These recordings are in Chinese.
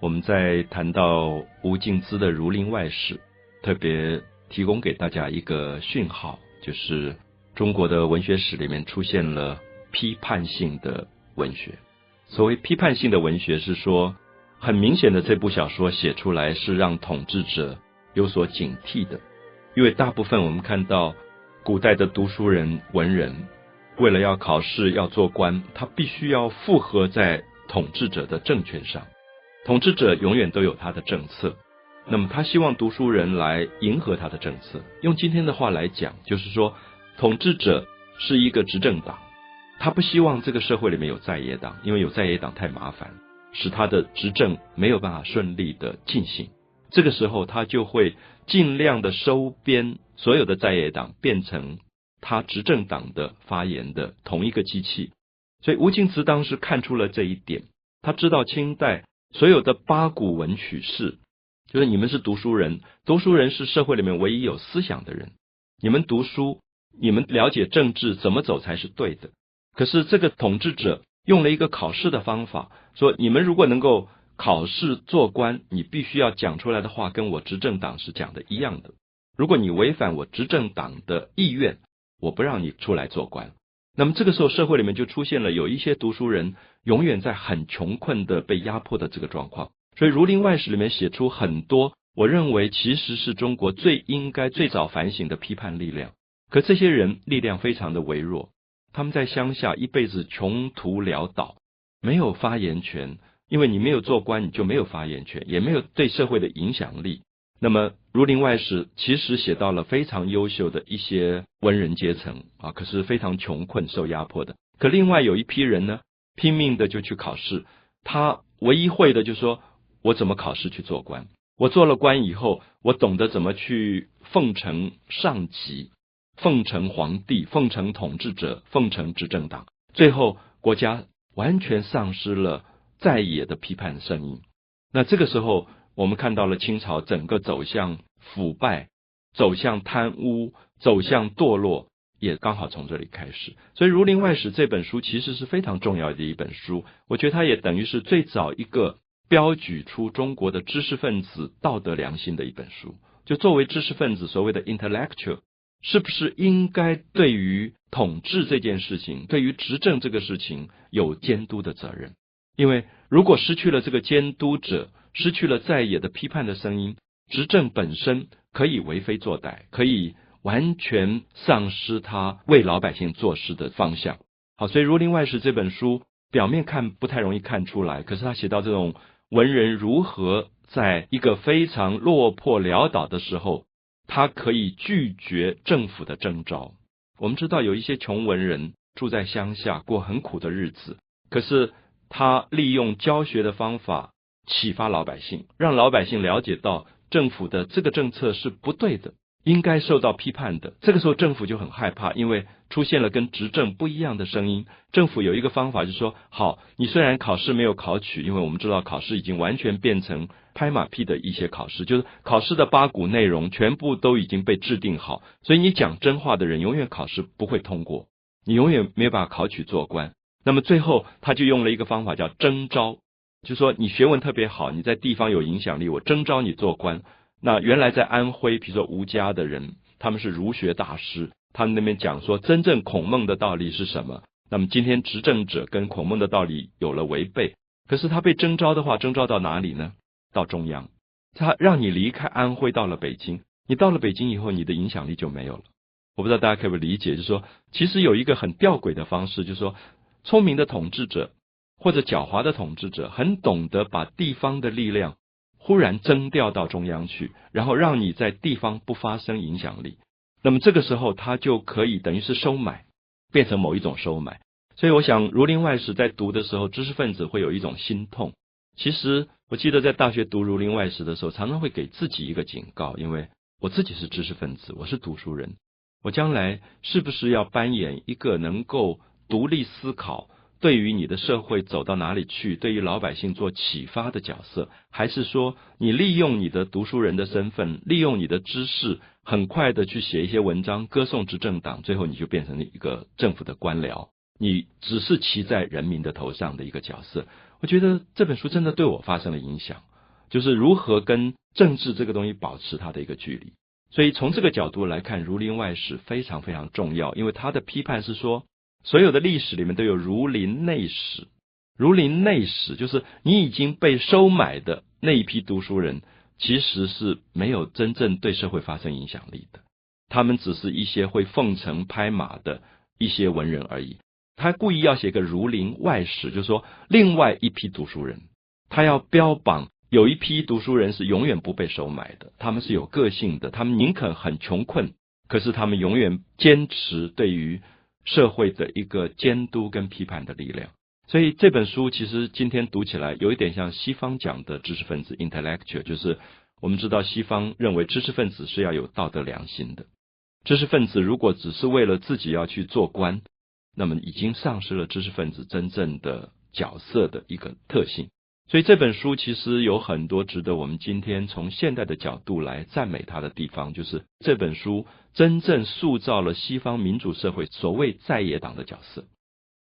我们在谈到吴敬梓的《儒林外史》，特别提供给大家一个讯号，就是中国的文学史里面出现了批判性的文学。所谓批判性的文学，是说很明显的，这部小说写出来是让统治者有所警惕的，因为大部分我们看到古代的读书人、文人，为了要考试、要做官，他必须要附和在统治者的政权上。统治者永远都有他的政策，那么他希望读书人来迎合他的政策。用今天的话来讲，就是说，统治者是一个执政党，他不希望这个社会里面有在野党，因为有在野党太麻烦，使他的执政没有办法顺利的进行。这个时候，他就会尽量的收编所有的在野党，变成他执政党的发言的同一个机器。所以吴敬梓当时看出了这一点，他知道清代。所有的八股文曲士，就是你们是读书人，读书人是社会里面唯一有思想的人。你们读书，你们了解政治怎么走才是对的。可是这个统治者用了一个考试的方法，说你们如果能够考试做官，你必须要讲出来的话跟我执政党是讲的一样的。如果你违反我执政党的意愿，我不让你出来做官。那么这个时候，社会里面就出现了有一些读书人。永远在很穷困的被压迫的这个状况，所以《儒林外史》里面写出很多，我认为其实是中国最应该最早反省的批判力量。可这些人力量非常的微弱，他们在乡下一辈子穷途潦倒，没有发言权，因为你没有做官，你就没有发言权，也没有对社会的影响力。那么《儒林外史》其实写到了非常优秀的一些文人阶层啊，可是非常穷困受压迫的。可另外有一批人呢？拼命的就去考试，他唯一会的就说，我怎么考试去做官？我做了官以后，我懂得怎么去奉承上级，奉承皇帝，奉承统治者，奉承执政党。最后，国家完全丧失了在野的批判声音。那这个时候，我们看到了清朝整个走向腐败，走向贪污，走向堕落。也刚好从这里开始，所以《儒林外史》这本书其实是非常重要的一本书。我觉得它也等于是最早一个标举出中国的知识分子道德良心的一本书。就作为知识分子，所谓的 intellectual，是不是应该对于统治这件事情，对于执政这个事情有监督的责任？因为如果失去了这个监督者，失去了在野的批判的声音，执政本身可以为非作歹，可以。完全丧失他为老百姓做事的方向。好，所以《儒林外史》这本书表面看不太容易看出来，可是他写到这种文人如何在一个非常落魄潦倒的时候，他可以拒绝政府的征召。我们知道有一些穷文人住在乡下，过很苦的日子，可是他利用教学的方法启发老百姓，让老百姓了解到政府的这个政策是不对的。应该受到批判的。这个时候，政府就很害怕，因为出现了跟执政不一样的声音。政府有一个方法，就是说：好，你虽然考试没有考取，因为我们知道考试已经完全变成拍马屁的一些考试，就是考试的八股内容全部都已经被制定好，所以你讲真话的人永远考试不会通过，你永远没有办法考取做官。那么最后，他就用了一个方法叫征召，就说你学问特别好，你在地方有影响力，我征召你做官。那原来在安徽，比如说吴家的人，他们是儒学大师，他们那边讲说，真正孔孟的道理是什么？那么今天执政者跟孔孟的道理有了违背，可是他被征召的话，征召到哪里呢？到中央，他让你离开安徽，到了北京，你到了北京以后，你的影响力就没有了。我不知道大家可不可以理解，就是说，其实有一个很吊诡的方式，就是说，聪明的统治者或者狡猾的统治者，很懂得把地方的力量。忽然征调到中央去，然后让你在地方不发生影响力，那么这个时候他就可以等于是收买，变成某一种收买。所以我想《儒林外史》在读的时候，知识分子会有一种心痛。其实我记得在大学读《儒林外史》的时候，常常会给自己一个警告，因为我自己是知识分子，我是读书人，我将来是不是要扮演一个能够独立思考？对于你的社会走到哪里去，对于老百姓做启发的角色，还是说你利用你的读书人的身份，利用你的知识，很快的去写一些文章，歌颂执政党，最后你就变成了一个政府的官僚，你只是骑在人民的头上的一个角色。我觉得这本书真的对我发生了影响。就是如何跟政治这个东西保持它的一个距离。所以从这个角度来看，《儒林外史》非常非常重要，因为他的批判是说，所有的历史里面都有儒林内史。儒林内史就是你已经被收买的那一批读书人，其实是没有真正对社会发生影响力的，他们只是一些会奉承拍马的一些文人而已。他故意要写个儒林外史，就是说另外一批读书人，他要标榜有一批读书人是永远不被收买的，他们是有个性的，他们宁肯很穷困，可是他们永远坚持对于社会的一个监督跟批判的力量。所以这本书其实今天读起来有一点像西方讲的知识分子 （intellectual），就是我们知道西方认为知识分子是要有道德良心的。知识分子如果只是为了自己要去做官，那么已经丧失了知识分子真正的角色的一个特性。所以这本书其实有很多值得我们今天从现代的角度来赞美它的地方，就是这本书真正塑造了西方民主社会所谓在野党的角色。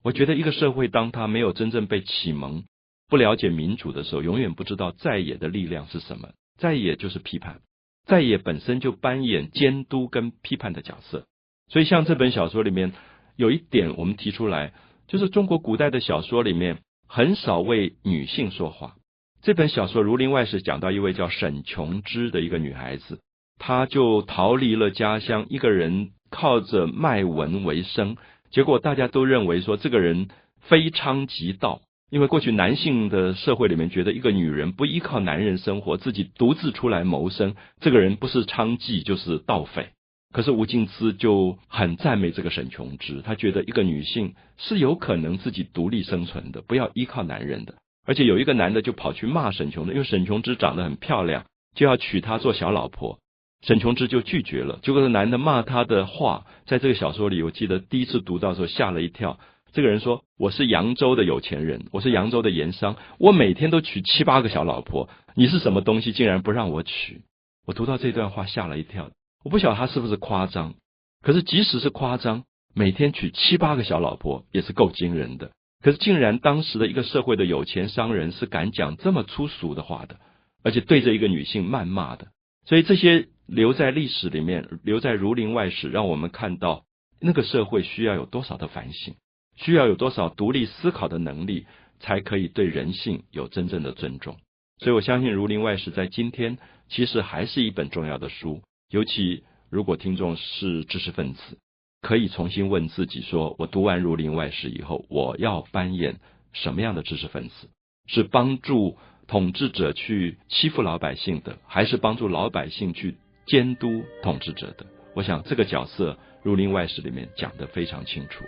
我觉得一个社会，当他没有真正被启蒙、不了解民主的时候，永远不知道在野的力量是什么。在野就是批判，在野本身就扮演监督跟批判的角色。所以，像这本小说里面有一点，我们提出来，就是中国古代的小说里面很少为女性说话。这本小说《儒林外史》讲到一位叫沈琼枝的一个女孩子，她就逃离了家乡，一个人靠着卖文为生。结果大家都认为说这个人非娼即盗，因为过去男性的社会里面觉得一个女人不依靠男人生活，自己独自出来谋生，这个人不是娼妓就是盗匪。可是吴敬梓就很赞美这个沈琼枝，他觉得一个女性是有可能自己独立生存的，不要依靠男人的。而且有一个男的就跑去骂沈琼的，因为沈琼枝长得很漂亮，就要娶她做小老婆。沈琼枝就拒绝了。结果，这男的骂他的话，在这个小说里，我记得第一次读到的时候吓了一跳。这个人说：“我是扬州的有钱人，我是扬州的盐商，我每天都娶七八个小老婆。你是什么东西，竟然不让我娶？”我读到这段话吓了一跳。我不晓得他是不是夸张，可是即使是夸张，每天娶七八个小老婆也是够惊人的。可是，竟然当时的一个社会的有钱商人是敢讲这么粗俗的话的，而且对着一个女性谩骂的。所以这些。留在历史里面，留在《儒林外史》，让我们看到那个社会需要有多少的反省，需要有多少独立思考的能力，才可以对人性有真正的尊重。所以我相信《儒林外史》在今天其实还是一本重要的书。尤其如果听众是知识分子，可以重新问自己：说我读完《儒林外史》以后，我要扮演什么样的知识分子？是帮助统治者去欺负老百姓的，还是帮助老百姓去？监督统治者的，我想这个角色《儒林外史》里面讲的非常清楚。